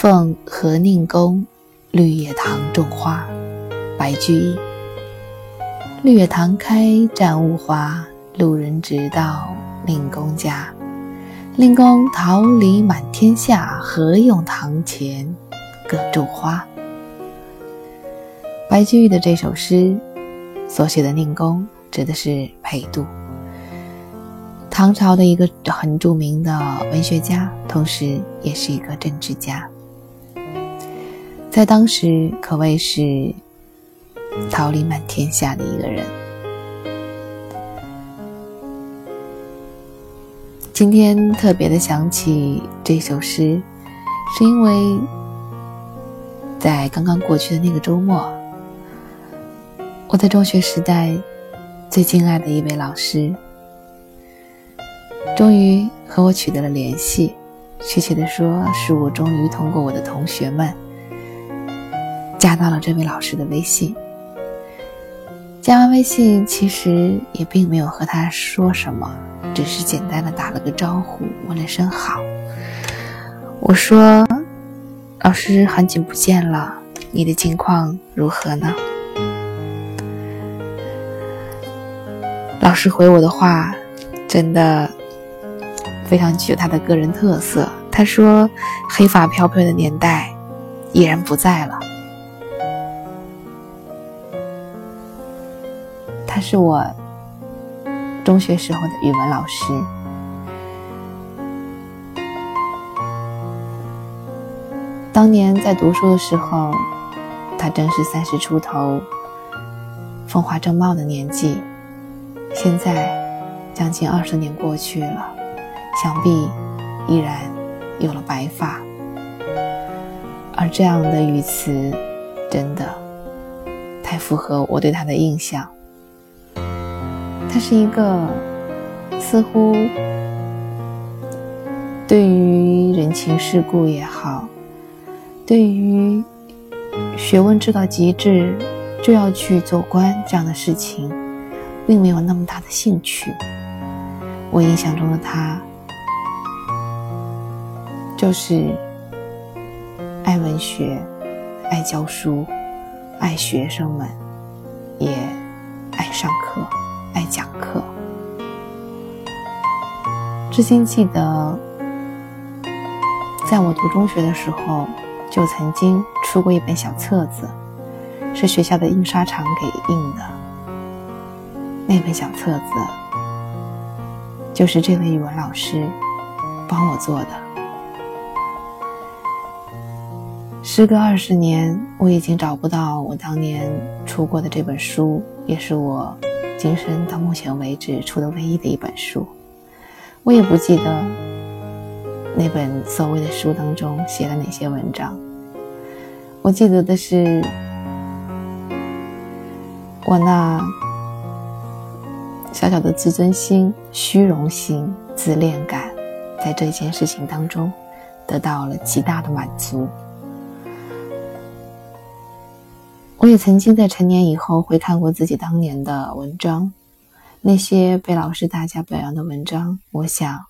奉和宁公绿叶堂种花，白居易。绿叶堂开占物花，路人直道令公家。令公桃李满天下，何用堂前各种花？白居易的这首诗所写的令公，指的是裴度，唐朝的一个很著名的文学家，同时也是一个政治家，在当时可谓是桃李满天下的一个人。今天特别的想起这首诗，是因为在刚刚过去的那个周末，我在中学时代最敬爱的一位老师，终于和我取得了联系。确切的说，是我终于通过我的同学们加到了这位老师的微信。加完微信，其实也并没有和他说什么。只是简单的打了个招呼，问了声好。我说：“老师，很久不见了，你的近况如何呢？”老师回我的话，真的非常具有他的个人特色。他说：“黑发飘飘的年代已然不在了。”是我。中学时候的语文老师，当年在读书的时候，他正是三十出头、风华正茂的年纪。现在将近二十年过去了，想必依然有了白发。而这样的语词，真的太符合我对他的印象。他是一个似乎对于人情世故也好，对于学问知到极致就要去做官这样的事情，并没有那么大的兴趣。我印象中的他，就是爱文学、爱教书、爱学生们，也爱上课。爱讲课，至今记得，在我读中学的时候，就曾经出过一本小册子，是学校的印刷厂给印的。那本小册子，就是这位语文老师帮我做的。时隔二十年，我已经找不到我当年出过的这本书，也是我。今生到目前为止出的唯一的一本书，我也不记得那本所谓的书当中写了哪些文章。我记得的是，我那小小的自尊心、虚荣心、自恋感，在这件事情当中得到了极大的满足。我也曾经在成年以后回看过自己当年的文章，那些被老师大加表扬的文章，我想，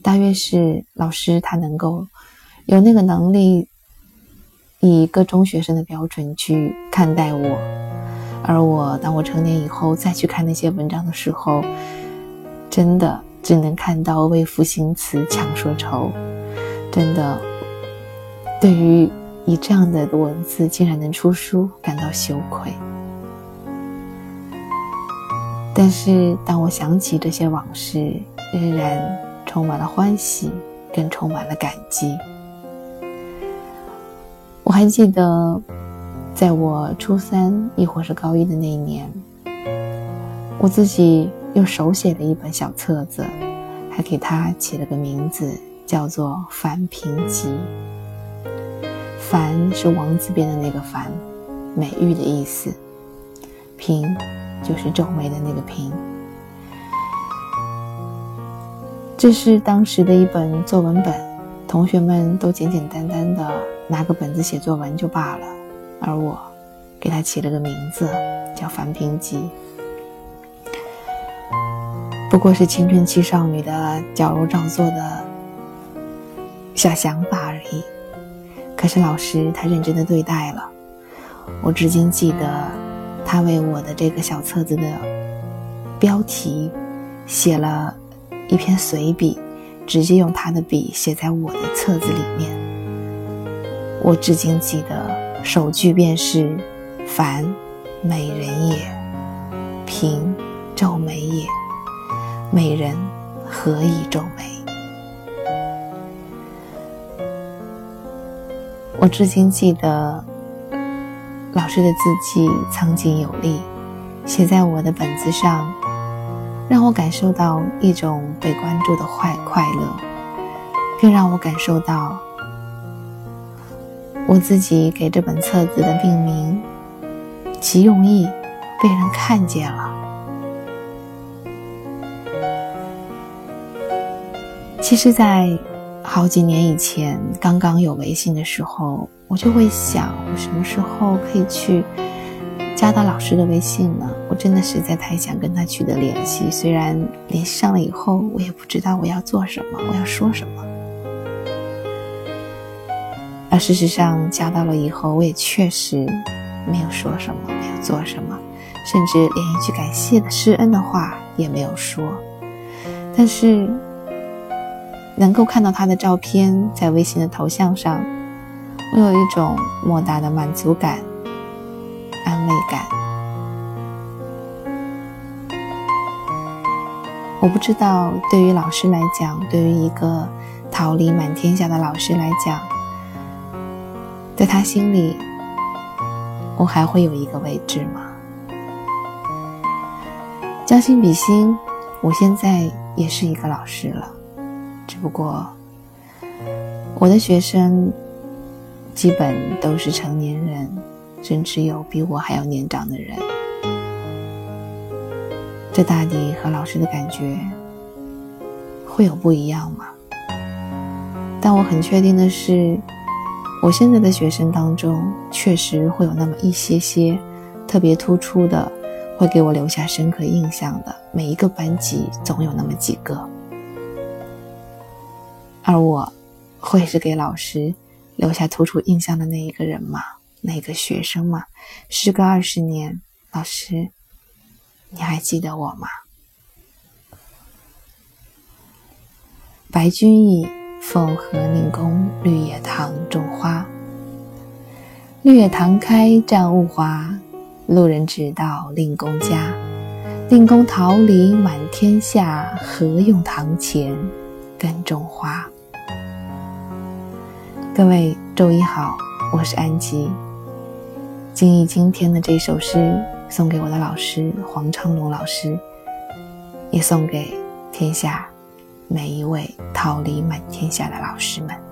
大约是老师他能够有那个能力，以一个中学生的标准去看待我，而我当我成年以后再去看那些文章的时候，真的只能看到为赋新词强说愁，真的，对于。以这样的文字竟然能出书，感到羞愧。但是当我想起这些往事，仍然充满了欢喜，更充满了感激。我还记得，在我初三亦或是高一的那一年，我自己用手写了一本小册子，还给它起了个名字，叫做《凡平集》。凡是王字边的那个凡，美玉的意思。平就是皱眉的那个平。这是当时的一本作文本，同学们都简简单单的拿个本子写作文就罢了，而我给他起了个名字，叫《凡平集》，不过是青春期少女的矫揉造作的小想法而已。可是老师他认真的对待了。我至今记得，他为我的这个小册子的标题写了一篇随笔，直接用他的笔写在我的册子里面。我至今记得首句便是“凡美人也，平皱眉也，美人何以皱眉？”我至今记得。老师的字迹苍劲有力，写在我的本子上，让我感受到一种被关注的快快乐，更让我感受到我自己给这本册子的命名其用意被人看见了。其实，在好几年以前，刚刚有微信的时候。我就会想，我什么时候可以去加到老师的微信呢？我真的实在太想跟他取得联系。虽然联系上了以后，我也不知道我要做什么，我要说什么。而事实上，加到了以后，我也确实没有说什么，没有做什么，甚至连一句感谢的施恩的话也没有说。但是，能够看到他的照片在微信的头像上。我有一种莫大的满足感、安慰感。我不知道，对于老师来讲，对于一个桃李满天下的老师来讲，在他心里，我还会有一个位置吗？将心比心，我现在也是一个老师了，只不过我的学生。基本都是成年人，甚至有比我还要年长的人。这大抵和老师的感觉会有不一样吗？但我很确定的是，我现在的学生当中，确实会有那么一些些特别突出的，会给我留下深刻印象的。每一个班级总有那么几个，而我会是给老师。留下突出印象的那一个人吗？那个学生吗？时隔二十年，老师，你还记得我吗？白居易奉和宁宫绿野堂种花，绿野堂开占物华，路人只道令公家。令公桃李满天下，何用堂前更种花？各位周一好，我是安吉。敬意今天的这首诗送给我的老师黄昌龙老师，也送给天下每一位桃李满天下的老师们。